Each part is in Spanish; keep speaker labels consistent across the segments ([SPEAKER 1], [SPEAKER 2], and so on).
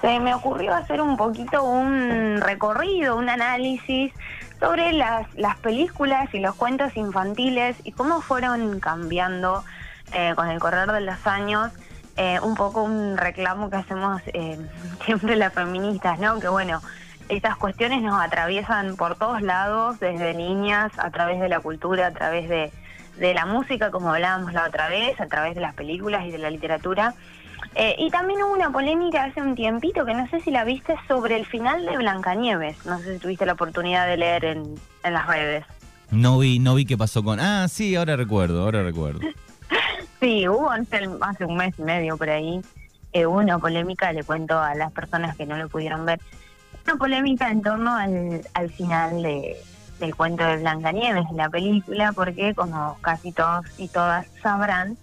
[SPEAKER 1] se me ocurrió hacer un poquito un recorrido, un análisis sobre las, las películas y los cuentos infantiles y cómo fueron cambiando eh, con el correr de los años. Eh, un poco un reclamo que hacemos eh, siempre las feministas, ¿no? Que bueno, estas cuestiones nos atraviesan por todos lados, desde niñas, a través de la cultura, a través de, de la música, como hablábamos la otra vez, a través de las películas y de la literatura. Eh, y también hubo una polémica hace un tiempito, que no sé si la viste, sobre el final de Blancanieves. No sé si tuviste la oportunidad de leer en, en las redes.
[SPEAKER 2] No vi, no vi qué pasó con... Ah, sí, ahora recuerdo, ahora recuerdo.
[SPEAKER 1] sí, hubo hace, hace, un mes y medio por ahí, eh, hubo una polémica, le cuento a las personas que no lo pudieron ver, una polémica en torno al, al final de, del cuento de Blancanieves, la película, porque como casi todos y todas sabrán,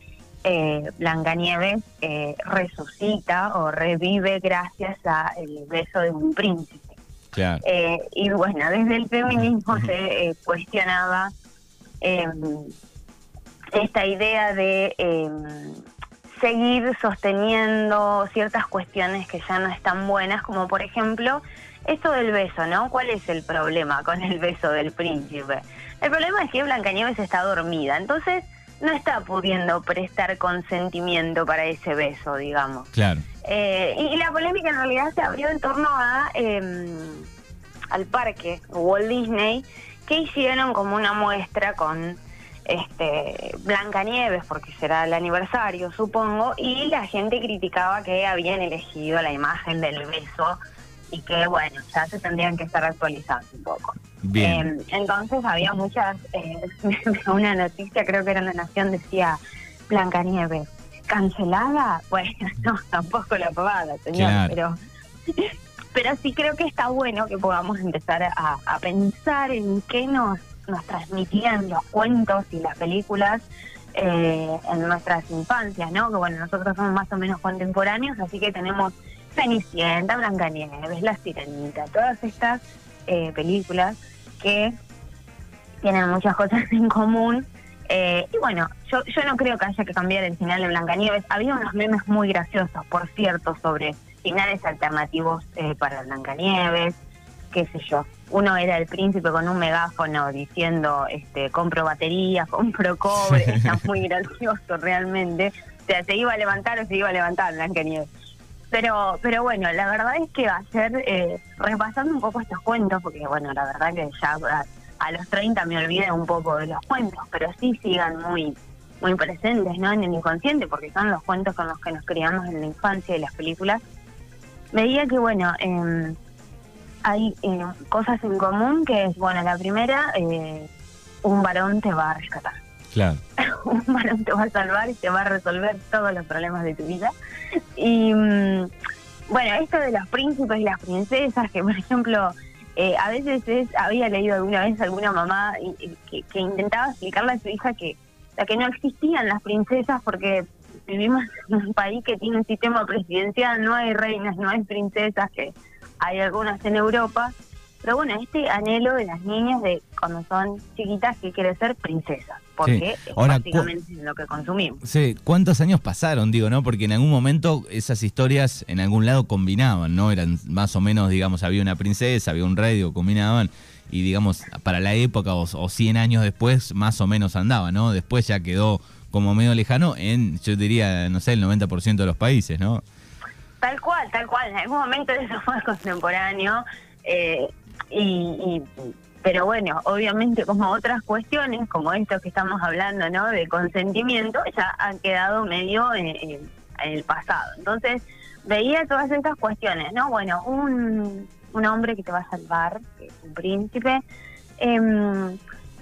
[SPEAKER 1] eh, Blancanieves eh, resucita o revive gracias al beso de un príncipe. Eh, y bueno, desde el feminismo se eh, cuestionaba em, esta idea de em, seguir sosteniendo ciertas cuestiones que ya no están buenas, como por ejemplo esto del beso, ¿no? ¿Cuál es el problema con el beso del príncipe? El problema es que Blancanieves está dormida, entonces no está pudiendo prestar consentimiento para ese beso, digamos.
[SPEAKER 2] Claro.
[SPEAKER 1] Eh, y, la polémica en realidad se abrió en torno a em, al parque Walt Disney, que hicieron como una muestra con este Blancanieves, porque será el aniversario, supongo, y la gente criticaba que habían elegido la imagen del beso y que, bueno, ya se tendrían que estar actualizando un poco.
[SPEAKER 2] Bien.
[SPEAKER 1] Eh, entonces había muchas, eh, una noticia, creo que era La Nación, decía Blancanieves, ¿cancelada? Bueno, no, tampoco la pavada, señor, pero... Pero sí creo que está bueno que podamos empezar a, a pensar en qué nos, nos transmitían los cuentos y las películas eh, en nuestras infancias, ¿no? Que bueno, nosotros somos más o menos contemporáneos, así que tenemos Cenicienta, Blancanieves, La Sirenita, todas estas eh, películas que tienen muchas cosas en común. Eh, y bueno, yo, yo no creo que haya que cambiar el final de Blancanieves. Había unos memes muy graciosos, por cierto, sobre finales alternativos eh, para Blancanieves, qué sé yo. Uno era el príncipe con un megáfono diciendo, este, compro baterías, compro cobre, está muy gracioso realmente. O sea, se iba a levantar o se iba a levantar Blancanieves. Pero, pero bueno, la verdad es que va a ser eh, repasando un poco estos cuentos, porque bueno, la verdad que ya a, los 30 me olvidé un poco de los cuentos, pero sí sigan muy muy presentes ¿no? en el inconsciente, porque son los cuentos con los que nos criamos en la infancia y las películas. Veía que, bueno, eh, hay eh, cosas en común, que es, bueno, la primera, eh, un varón te va a rescatar.
[SPEAKER 2] Claro.
[SPEAKER 1] un varón te va a salvar y te va a resolver todos los problemas de tu vida. Y mm, bueno, esto de los príncipes y las princesas, que por ejemplo, eh, a veces es, había leído alguna vez alguna mamá que, intentaba explicarle a su hija que, que no existían las princesas porque vivimos en un país que tiene un sistema presidencial, no hay reinas, no hay princesas, que hay algunas en Europa. Pero bueno, este anhelo de las niñas de cuando son chiquitas que quiere ser princesas porque es prácticamente lo que consumimos.
[SPEAKER 2] Sí, ¿cuántos años pasaron, digo, no? Porque en algún momento esas historias en algún lado combinaban, ¿no? Eran más o menos, digamos, había una princesa, había un rey, digo, combinaban y digamos, para la época o, o 100 años después, más o menos andaba, ¿no? Después ya quedó como medio lejano en, yo diría, no sé, el 90% de los países, ¿no?
[SPEAKER 1] Tal cual, tal cual. En algún momento eso fue contemporáneo. Eh, y, pero bueno, obviamente como otras cuestiones, como esto que estamos hablando, ¿no? De consentimiento, ya han quedado medio en, el pasado. Entonces, veía todas estas cuestiones, ¿no? Bueno, un, un hombre que te va a salvar, que es un príncipe, em,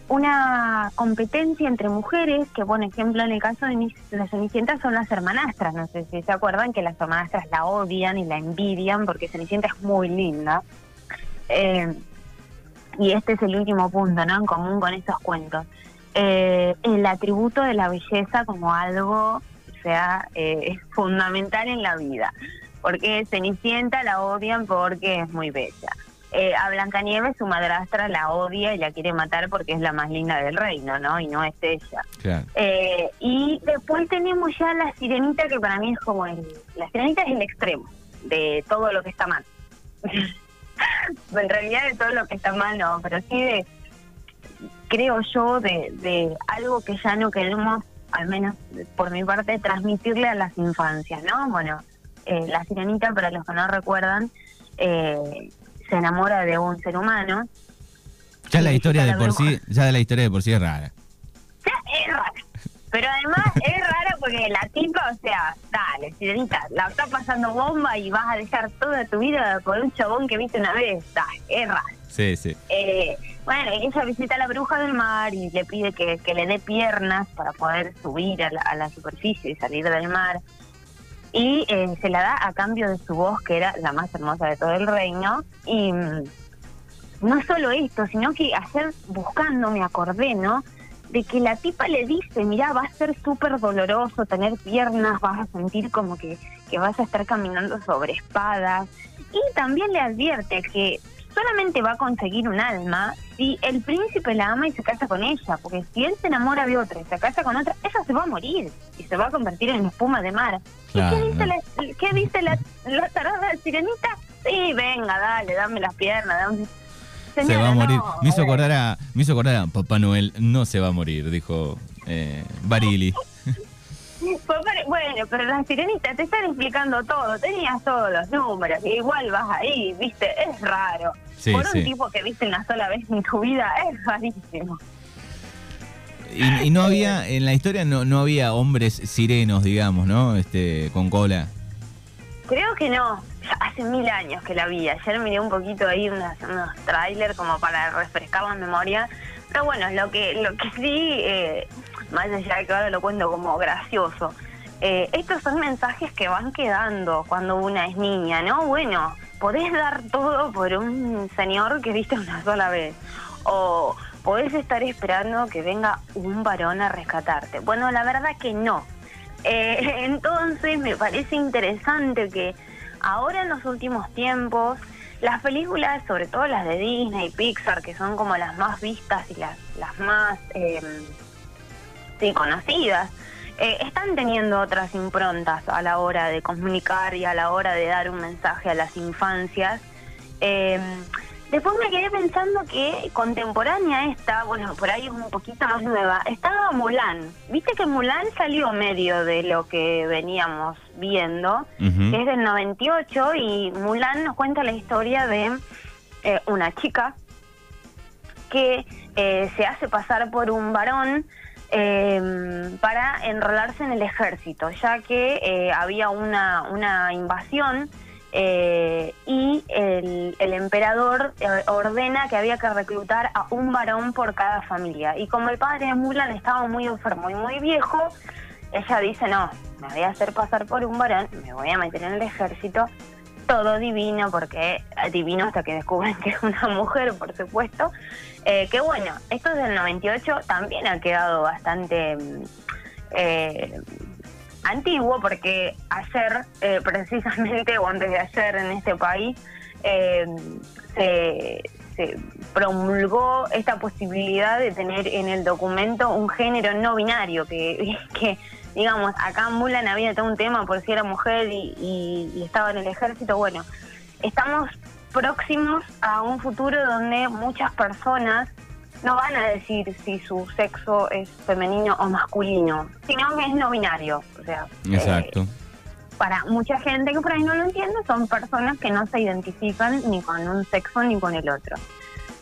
[SPEAKER 1] una competencia entre mujeres, que por ejemplo en el caso de las Cenicienta son las hermanastras, no sé si se acuerdan que las hermanastras la odian y la envidian porque Cenicienta es muy linda. Eh, y este es el último punto, ¿no? En común con estos cuentos. Eh, el atributo de la belleza como algo, o sea, eh, fundamental en la vida. Porque Cenicienta la odian porque es muy bella. Eh, a Blancanieves su madrastra la odia y la quiere matar porque es la más linda del reino, ¿no? Y no es ella. y después tenemos ya la sirenita que para mí es como el... La sirenita es el extremo. de todo lo que está mal. en realidad de todo lo que está mal no, pero sí de, creo yo, de, de algo que ya no queremos, al menos por mi parte, transmitirle a las infancias, ¿no? Bueno, eh, la sirenita, para los que no recuerdan, eh, se enamora de un ser humano.
[SPEAKER 2] Ya la historia de por sí, ya la historia de por sí es rara.
[SPEAKER 1] es rara. Pero además es rara porque la tipa, o sea, dale, sirenita, la está pasando bomba y vas a dejar toda tu vida por un chabón que viste una vez. Dale, es rara.
[SPEAKER 2] Sí, sí.
[SPEAKER 1] Eh, bueno, ella visita a la bruja del mar y le pide que, le dé piernas para poder subir a la, superficie y salir del mar. Y eh, se la da a cambio de su voz, que era la más hermosa de todo el reino. Y mm, no solo esto, sino que ayer buscando me acordé, ¿no? De que la tipa le dice, mira, va a ser súper doloroso tener piernas, vas a sentir como que, que vas a estar caminando sobre espadas. Y también le advierte que solamente va a conseguir un alma si el príncipe la ama y se casa con ella, porque si él se enamora de otra y se casa con otra, ella se va a morir y se va a convertir en espuma de mar. ¿Y qué dice, la, qué dice la, la tarada sirenita? Sí, venga, dale, dame las piernas, dame
[SPEAKER 2] se va a morir. me, hizo acordar a, me hizo acordar a Papá Noel, no se va a morir, dijo eh, Barili.
[SPEAKER 1] Bueno, pero las sirenitas te están explicando todo, tenías todos los números, igual vas ahí, viste, es raro. Por un tipo que viste una sola vez en tu vida, es rarísimo.
[SPEAKER 2] Y, no había, en la historia no, no había hombres sirenos, digamos, ¿no? Este, con cola.
[SPEAKER 1] Creo que no hace mil años que la vi. Ayer miré un poquito ahí unos, unos trailers como para refrescar la memoria. Pero bueno, lo que, lo que sí, eh, más allá de que ahora lo cuento como gracioso, eh, estos son mensajes que van quedando cuando una es niña, ¿no? Bueno, podés dar todo por un señor que viste una sola vez. O podés estar esperando que venga un varón a rescatarte. Bueno, la verdad que no. Eh, entonces me parece interesante que Ahora en los últimos tiempos, las películas, sobre todo las de Disney y Pixar, que son como las más vistas y las, las más eh, conocidas, están teniendo otras improntas a la hora de comunicar y a la hora de dar un mensaje a las infancias. Eh, Después me quedé pensando que contemporánea esta, bueno, por ahí un poquito más nueva, estaba Mulan. Viste que Mulan salió medio de lo que veníamos viendo, que es del 98, y Mulan nos cuenta la historia de eh, una chica que eh, se hace pasar por un varón em, para enrolarse en el ejército, ya que eh, había una, una invasión eh, y el, emperador eh, ordena que había que reclutar a un varón por cada familia. Y como el padre de Mulan estaba muy enfermo y muy viejo, ella dice, no, me voy a hacer pasar por un varón, me voy a meter en el ejército, todo divino, porque eh, divino hasta que descubren que es una mujer, por supuesto. que bueno, esto es del 98, también ha quedado bastante... Mm, eh, antiguo, porque ayer, eh, precisamente, o antes de ayer en este país, eh, se, promulgó esta posibilidad de tener en el documento un género no binario, que, digamos, acá en Mulan había todo un tema por si era mujer y estaba en el ejército. Bueno, estamos próximos a un futuro donde muchas personas no van a decir si su sexo es femenino o masculino, sino que es no binario. O sea,
[SPEAKER 2] Exacto. Eh,
[SPEAKER 1] para mucha gente que por ahí no lo entiende, son personas que no se identifican ni con un sexo ni con el otro.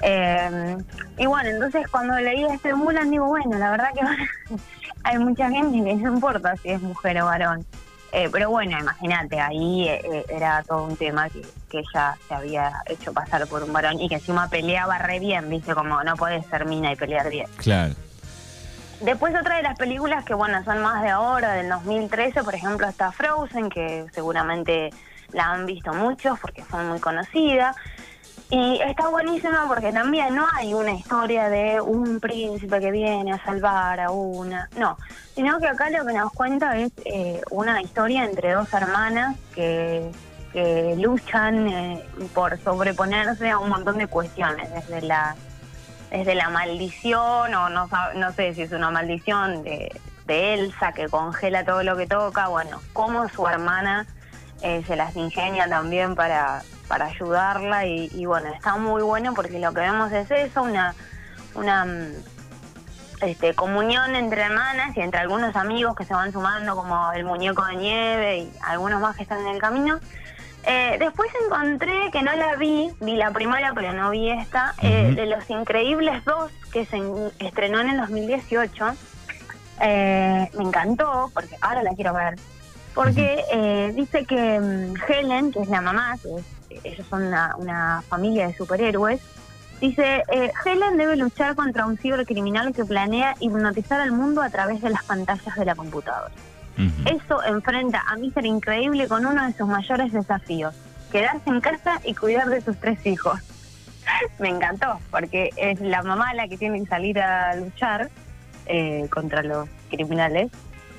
[SPEAKER 1] Eh, y bueno, entonces cuando leí este Mulan digo, bueno, la verdad que hay mucha gente que no importa si es mujer o varón. Eh, pero bueno, imagínate, ahí eh, era todo un tema que, que ella se había hecho pasar por un varón y que encima peleaba re bien, viste, como no puedes ser mina y pelear bien.
[SPEAKER 2] Claro.
[SPEAKER 1] Después otra de las películas que, bueno, son más de ahora, del 2013, por ejemplo, está Frozen, que seguramente la han visto muchos porque fue muy conocida. Y está buenísima porque también no hay una historia de un príncipe que viene a salvar a una, no, sino que acá lo que nos cuenta es eh, una historia entre dos hermanas que, luchan eh, por sobreponerse a un montón de cuestiones, desde la desde la maldición, o no, no sé si es una maldición de, de Elsa que congela todo lo que toca, bueno, cómo su hermana eh, se las ingenia también para, para ayudarla y, bueno, está muy bueno porque lo que vemos es eso, una, una mm, este, comunión entre hermanas y entre algunos amigos que se van sumando como el muñeco de nieve y algunos más que están en el camino. Eh, después encontré que no la vi, vi la primera pero no vi esta, eh, de Los Increíbles 2 que se estrenó en el 2018. me encantó porque ahora la quiero ver porque eh, dice que mm, Helen, que es la mamá, que ellos son una, familia de superhéroes, dice, eh, Helen debe luchar contra un cibercriminal que planea hipnotizar al mundo a través de las pantallas de la computadora. Eso enfrenta a Mr. Increíble con uno de sus mayores desafíos, quedarse en casa y cuidar de sus tres hijos. Me encantó, porque es la mamá la que tiene que salir a luchar eh, contra los criminales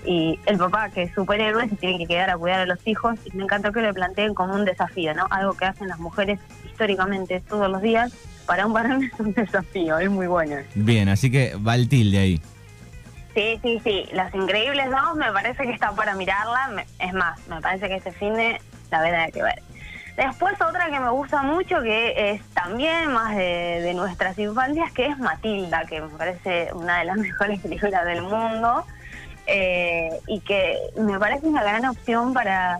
[SPEAKER 1] y el papá, que es superhéroe, se tiene que quedar a cuidar a los hijos y me encantó que lo planteen como un desafío, ¿no? Algo que hacen las mujeres históricamente todos los días, para un varón es un desafío, es muy bueno.
[SPEAKER 2] Bien, así que va el tilde ahí.
[SPEAKER 1] Sí, sí, sí, Las Increíbles 2 me parece que está para mirarla, es más, me parece que este fin de la verdad hay que ver. Después otra que me gusta mucho, que es también más de, de nuestras infancias, que es Matilda, que me parece una de las mejores películas del mundo. Eh, y que me parece una gran opción para,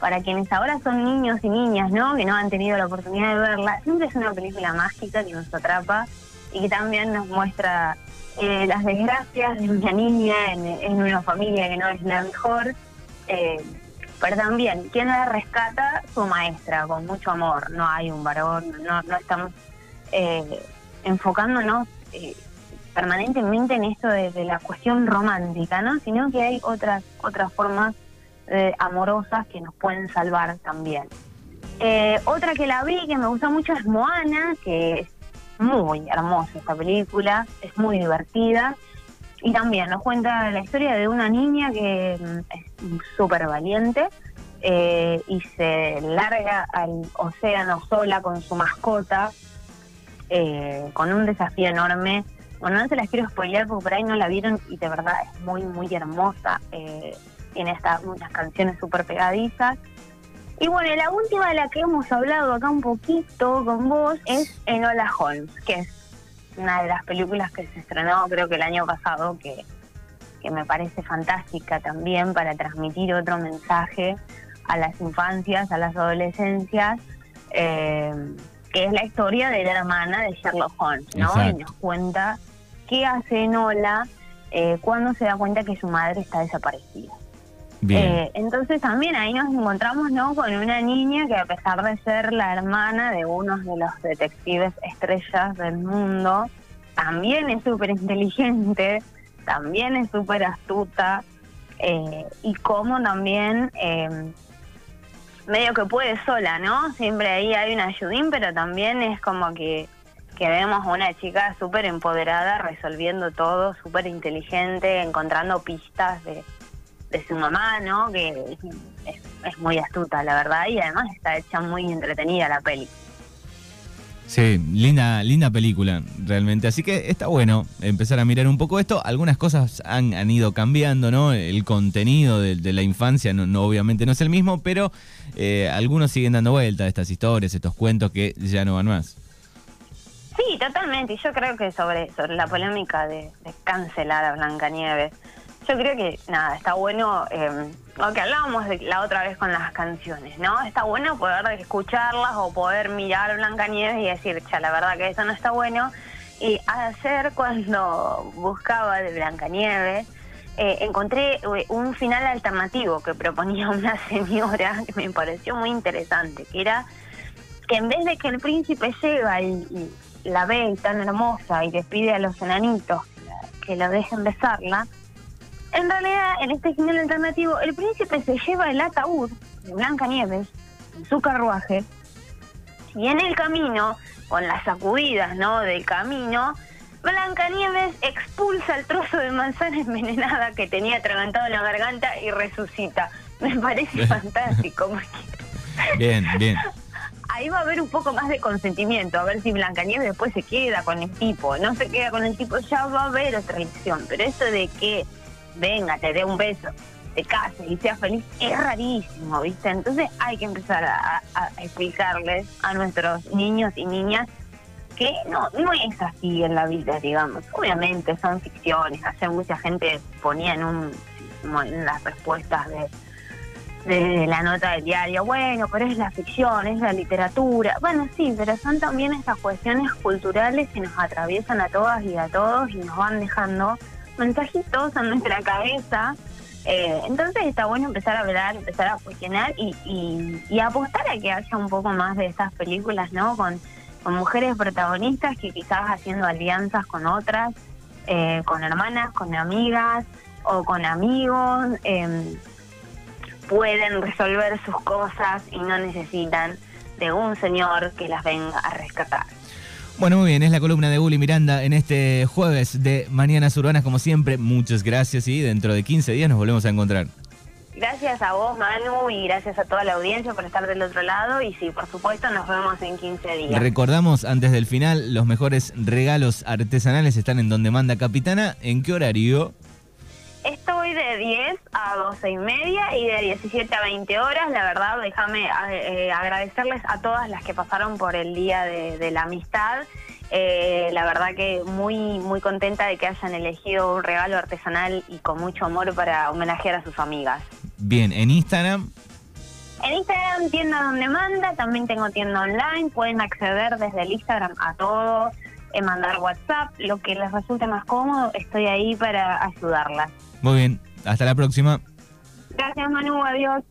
[SPEAKER 1] para quienes ahora son niños y niñas, ¿no? Que no han tenido la oportunidad de verla. Siempre es una película mágica que nos atrapa y que también nos muestra eh, las desgracias de una niña en, una familia que no es la mejor. Eh, pero también, ¿quién la rescata? Su maestra, con mucho amor. No hay un varón, no, no estamos enfocándonos permanentemente en esto de, la cuestión romántica, ¿no? Sino que hay otras, otras formas eh, amorosas que nos pueden salvar también. Eh, otra que la vi que me gusta mucho es Moana, que es muy hermosa esta película, es muy divertida. Y también nos cuenta la historia de una niña que mm, es súper valiente eh, y se larga al océano sola con su mascota, con un desafío enorme bueno, no se las quiero spoilear porque por ahí no la vieron y de verdad es muy, muy hermosa. Eh, tiene esta, unas canciones súper pegadizas. Y bueno, la última de la que hemos hablado acá un poquito con vos es Enola Holmes, que es una de las películas que se estrenó creo que el año pasado, que, que me parece fantástica también para transmitir otro mensaje a las infancias, a las adolescencias. Eh, que es la historia de la hermana de Sherlock Holmes, ¿no? Y nos cuenta qué hace Enola eh, cuando se da cuenta que su madre está desaparecida. Eh, entonces también ahí nos encontramos ¿no? con una niña que a pesar de ser la hermana de uno de los detectives estrellas del mundo, también es súper inteligente, también es súper astuta eh, y como también eh, medio que puede sola, ¿no? Siempre ahí hay una ayudín, pero también es como que, que vemos a una chica súper empoderada, resolviendo todo, súper inteligente, encontrando pistas de, de su mamá, ¿no? Que es, muy astuta, la verdad, y además está hecha muy entretenida la peli.
[SPEAKER 2] Sí, linda, linda película, realmente. Así que está bueno empezar a mirar un poco esto. Algunas cosas han, han ido cambiando, ¿no? El contenido de, la infancia no, obviamente no es el mismo, pero eh, algunos siguen dando vuelta a estas historias, estos cuentos que ya no van más.
[SPEAKER 1] Sí, totalmente. Y yo creo que sobre, sobre la polémica de, cancelar a Blancanieves, yo creo que, nada, está bueno, eh, lo que hablábamos de la otra vez con las canciones, ¿no? Está bueno poder escucharlas o poder mirar Blancanieves y decir, cha, la verdad que eso no está bueno. Y ayer cuando buscaba de Blancanieves, eh, encontré eh, un final alternativo que proponía una señora que me pareció muy interesante, que era que en vez de que el príncipe llega y, la ve tan hermosa y despide a los enanitos que la dejen besarla, en realidad, en este final alternativo, el príncipe se lleva el ataúd de Blanca Nieves en su carruaje y en el camino, con las sacudidas ¿no? del camino, Blancanieves expulsa el trozo de manzana envenenada que tenía atragantado en la garganta y resucita. Me parece fantástico.
[SPEAKER 2] Bien, bien.
[SPEAKER 1] Ahí va a haber un poco más de consentimiento, a ver si Blancanieves después se queda con el tipo. No se queda con el tipo, ya va a haber otra elección. Pero eso de que venga, te dé un beso, te cases y seas feliz es rarísimo, ¿viste? Entonces hay que empezar a, explicarles a nuestros niños y niñas que no, no es así en la vida, digamos. Obviamente son ficciones, hace mucha gente ponía en, un, las respuestas de de la nota del diario, bueno, pero es la ficción, es la literatura. Bueno, sí, pero son también estas cuestiones culturales que nos atraviesan a todas y a todos y nos van dejando mensajitos en nuestra cabeza. Eh, entonces está bueno empezar a hablar, empezar a cuestionar y, y, apostar a que haya un poco más de esas películas, ¿no? Con, con mujeres protagonistas que quizás haciendo alianzas con otras, eh, con hermanas, con amigas o con amigos. Eh, pueden resolver sus cosas y no necesitan de un señor que las venga a rescatar.
[SPEAKER 2] Bueno, muy bien, es la columna de Uli Miranda en este jueves de Mañanas Urbanas, como siempre. Muchas gracias y dentro de 15 días nos volvemos a encontrar.
[SPEAKER 1] Gracias a vos, Manu, y gracias a toda la audiencia por estar del otro lado. Y sí, por supuesto, nos vemos en 15 días.
[SPEAKER 2] Recordamos antes del final, los mejores regalos artesanales están en donde manda Capitana. ¿En qué horario?
[SPEAKER 1] Estoy de 10 a 12 y media y de 17 a 20 horas. La verdad, déjame eh, agradecerles a todas las que pasaron por el Día de, la Amistad. Eh, la verdad que muy, muy contenta de que hayan elegido un regalo artesanal y con mucho amor para homenajear a sus amigas.
[SPEAKER 2] Bien, en Instagram.
[SPEAKER 1] En Instagram, tienda donde manda, también tengo tienda online, pueden acceder desde el Instagram a todo, en mandar WhatsApp, lo que les resulte más cómodo, estoy ahí para ayudarlas.
[SPEAKER 2] Muy bien, hasta la próxima.
[SPEAKER 1] Gracias Manu, adiós.